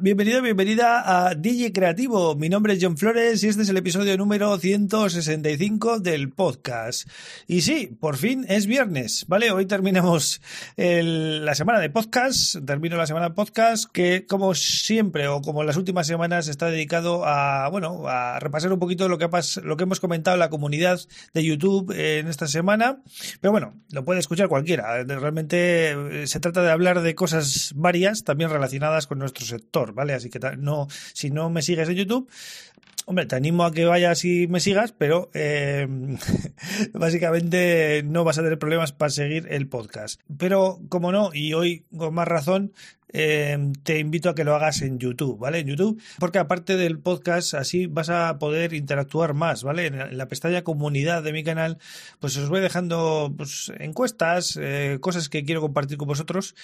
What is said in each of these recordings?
Bienvenido, bienvenida a DJ Creativo. Mi nombre es John Flores y este es el episodio número 165 del podcast. Y sí, por fin es viernes, ¿vale? Hoy terminamos la semana de podcast, termino la semana de podcast que como siempre o como las últimas semanas está dedicado a, bueno, a repasar un poquito lo que, lo que hemos comentado en la comunidad de YouTube en esta semana. Pero bueno, lo puede escuchar cualquiera. Realmente eh, se trata de hablar de cosas varias, también relacionadas con nuestro sector ¿vale? Así que no, si no me sigues en YouTube, Hombre, te animo a que vayas y me sigas, pero eh, básicamente no vas a tener problemas para seguir el podcast. Pero como no, y hoy con más razón, Em, te invito a que lo hagas en YouTube, ¿vale? En YouTube, porque aparte del podcast, así vas a poder interactuar más, ¿vale? En la pestaña comunidad de mi canal, pues os voy dejando pues, encuestas, eh, cosas que quiero compartir con vosotros,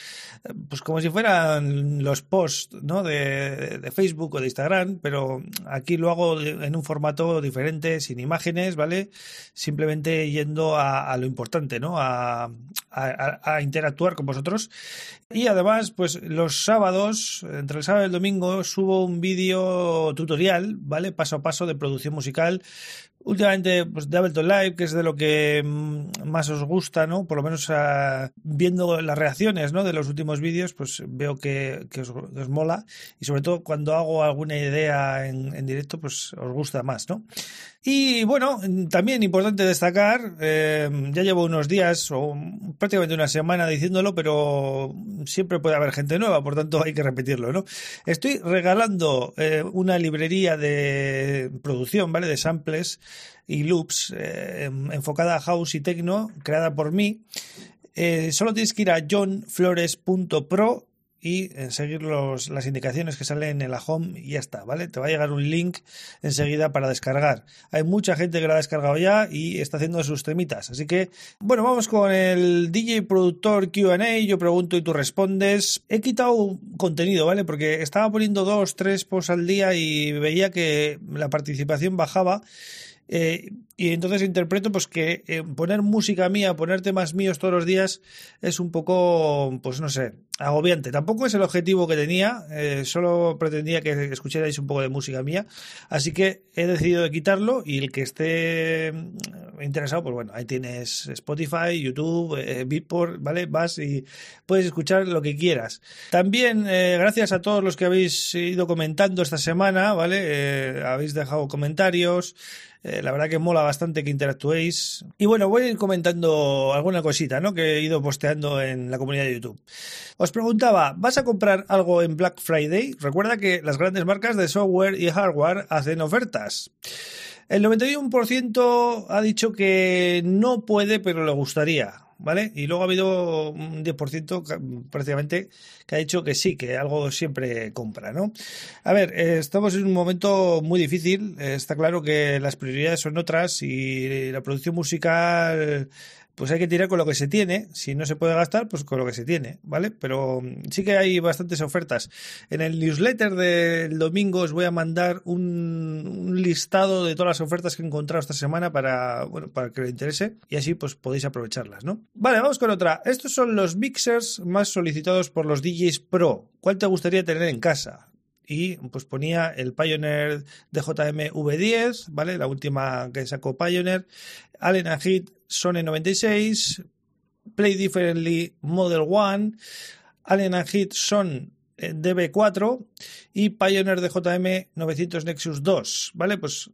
eh, pues como si fueran los posts, ¿no? De, Facebook o de Instagram, pero aquí lo hago en un formato diferente, sin imágenes, ¿vale? Simplemente yendo a, lo importante, ¿no? A, a interactuar con vosotros. Y además, pues los sábados, entre el sábado y el domingo, subo un vídeo tutorial, ¿vale? Paso a paso de producción musical Últimamente, pues de Ableton Live, que es de lo que mm, más os gusta, ¿no? Por lo menos ah, viendo las reacciones, ¿no? De los últimos vídeos, pues veo que, os, mola. Y sobre todo cuando hago alguna idea en, directo, pues os gusta más, ¿no? Y bueno, también importante destacar, eh, ya llevo unos días o prácticamente una semana diciéndolo, pero siempre puede haber gente nueva, por tanto hay que repetirlo, ¿no? Estoy regalando eh, una librería de producción, ¿vale? De samples y loops eh, enfocada a house y techno, creada por mí. Eh, solo tienes que ir a johnflores.pro y seguir los, las indicaciones que salen en la home y ya está, ¿vale? Te va a llegar un link enseguida para descargar. Hay mucha gente que lo ha descargado ya y está haciendo sus temitas. Así que, bueno, vamos con el DJ productor QA. Yo pregunto y tú respondes. He quitado contenido, ¿vale? Porque estaba poniendo dos, tres posts al día y veía que la participación bajaba. Eh, y entonces interpreto pues que eh, poner música mía, poner temas míos todos los días es un poco, pues no sé, agobiante. Tampoco es el objetivo que tenía, eh, solo pretendía que escucharais un poco de música mía. Así que he decidido de quitarlo y el que esté interesado, pues bueno, ahí tienes Spotify, YouTube, eh, Beatport, ¿vale? Vas y puedes escuchar lo que quieras. También, eh, gracias a todos los que habéis ido comentando esta semana, ¿vale? habéis dejado comentarios. la verdad que mola bastante que interactuéis. Y bueno, voy a ir comentando alguna cosita, ¿no? Que he ido posteando en la comunidad de YouTube. Os preguntaba, ¿vas a comprar algo en Black Friday? Recuerda que las grandes marcas de software y hardware hacen ofertas. El 91% ha dicho que no puede, pero le gustaría. ¿Vale? Y luego ha habido un 10% prácticamente que ha dicho que sí, que algo siempre compra, ¿no? A ver, eh, estamos en un momento muy difícil. Está claro que las prioridades son otras y la producción musical pues hay que tirar con lo que se tiene. Si no se puede gastar, pues con lo que se tiene, ¿vale? Pero mm, sí que hay bastantes ofertas. En el newsletter del domingo os voy a mandar un, listado de todas las ofertas que he encontrado esta semana para, bueno, para que le interese y así pues podéis aprovecharlas, ¿no? Vale, vamos con otra. Estos son los mixers más solicitados por los DJs Pro. ¿Cuál te gustaría tener en casa? y pues ponía el Pioneer DJM V10, ¿vale? La última que sacó Pioneer, Allen Heat Sony 96, Play Differently Model 1, Allen Heat Son eh, DB4 y Pioneer DJM 900 Nexus 2, ¿vale? Pues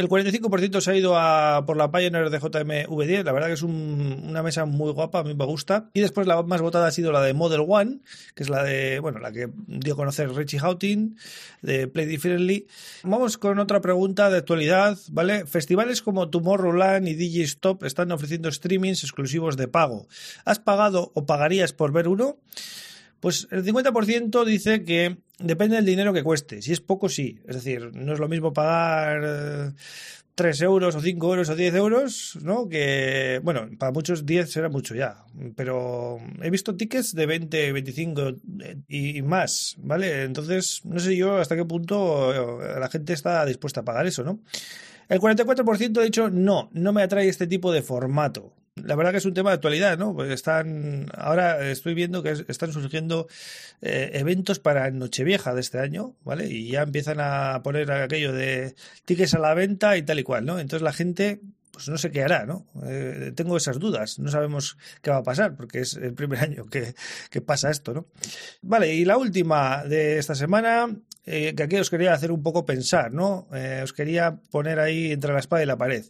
el 45% se ha ido a, por la Pioneer de JM V10. La verdad que es una mesa muy guapa, a mí me gusta. Y después la más votada ha sido la de Model One, que es la de, bueno, la que dio a conocer Richie Houghton, de Play Differently. Vamos con otra pregunta de actualidad, ¿vale? Festivales como Tomorrowland y DJ Stop están ofreciendo streamings exclusivos de pago. ¿Has pagado o pagarías por ver uno? Pues el 50% dice que depende del dinero que cueste. Si es poco, sí. Es decir, no es lo mismo pagar 3 eh, euros o 5 euros o 10 euros, ¿no? Que, bueno, para muchos 10 será mucho ya. Pero he visto tickets de 20, 25 eh, y más, ¿vale? Entonces, no sé yo hasta qué punto eh, la gente está dispuesta a pagar eso, ¿no? El 44% ha dicho no, no me atrae este tipo de formato. La verdad que es un tema de actualidad, ¿no? Pues están, ahora estoy viendo que están surgiendo eh, eventos para Nochevieja de este año, ¿vale? Y ya empiezan a poner aquello de tickets a la venta y tal y cual, ¿no? Entonces la gente, pues no sé qué hará, ¿no? Eh, tengo esas dudas, no sabemos qué va a pasar, porque es el primer año que, que pasa esto, ¿no? Vale, y la última de esta semana eh, que aquí os quería hacer un poco pensar, ¿no? Eh, os quería poner ahí entre la espada y la pared.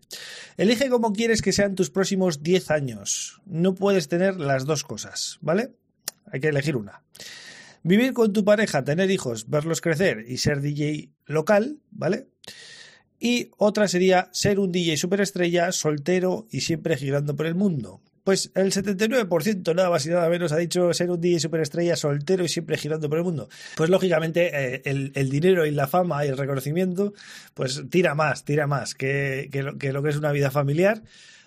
Elige cómo quieres que sean tus próximos 10 años. No puedes tener las dos cosas, ¿vale? Hay que elegir una. Vivir con tu pareja, tener hijos, verlos crecer y ser DJ local, ¿vale? Y otra sería ser un DJ superestrella, soltero y siempre girando por el mundo. Pues el 79% nada más y nada menos ha dicho ser un DJ superestrella soltero y siempre girando por el mundo. Pues lógicamente eh, el, dinero y la fama y el reconocimiento pues tira más, tira más que, lo, que es una vida familiar.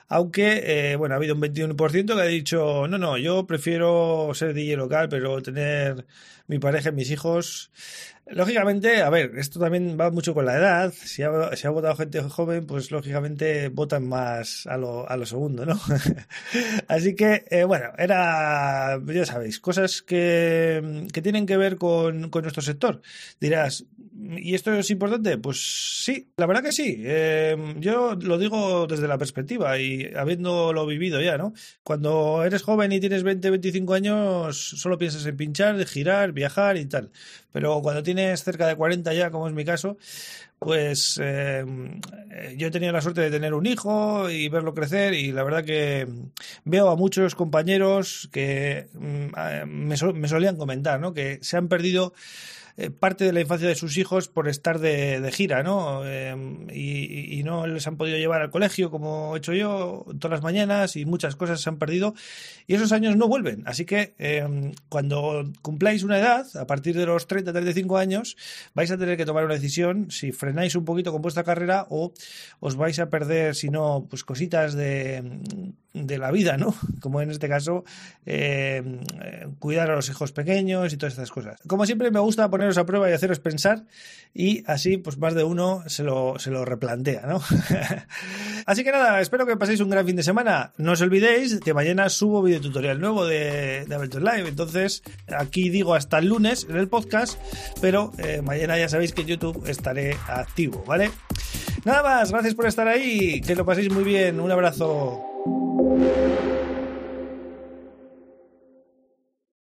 Aunque, eh, bueno, ha habido un 21% que ha dicho, no, no, yo prefiero ser DJ local, pero tener mi pareja y mis hijos Lógicamente, a ver, esto también va mucho con la edad. Si ha, ha votado gente joven, pues lógicamente votan más a lo, a lo segundo, ¿no? Así que, eh, bueno, era, ya sabéis, cosas que, que tienen que ver con, con, nuestro sector. Dirás, ¿y esto es importante? Pues sí, la verdad que sí. Eh, yo lo digo desde la perspectiva y habiéndolo vivido ya, ¿no? Cuando eres joven y tienes 20, 25 años, solo piensas en pinchar, girar, viajar y tal. Pero cuando tienes cerca de 40 ya, como es mi caso, pues eh, yo he tenido la suerte de tener un hijo y verlo crecer y la verdad que veo a muchos compañeros que mm, me, me solían comentar, ¿no? Que se han perdido eh, parte de la infancia de sus hijos por estar de, gira, ¿no? Em, y, no les han podido llevar al colegio como he hecho yo todas las mañanas y muchas cosas se han perdido y esos años no vuelven. Así que em, cuando cumpláis una edad, a partir de los 30, 35 años, vais a tener que tomar una decisión si frenáis un poquito con vuestra carrera o os vais a perder, si no, pues cositas de de la vida, ¿no? Como en este caso, eh, cuidar a los hijos pequeños y todas estas cosas. Como siempre, me gusta poneros a prueba y haceros pensar y así, pues más de uno se lo, se lo replantea, ¿no? así que nada, espero que paséis un gran fin de semana. No os olvidéis que mañana subo video tutorial nuevo de, de Live. Entonces, aquí digo hasta el lunes en el podcast, pero eh, mañana ya sabéis que en YouTube estaré activo, ¿vale? Nada más, gracias por estar ahí, que lo paséis muy bien, un abrazo.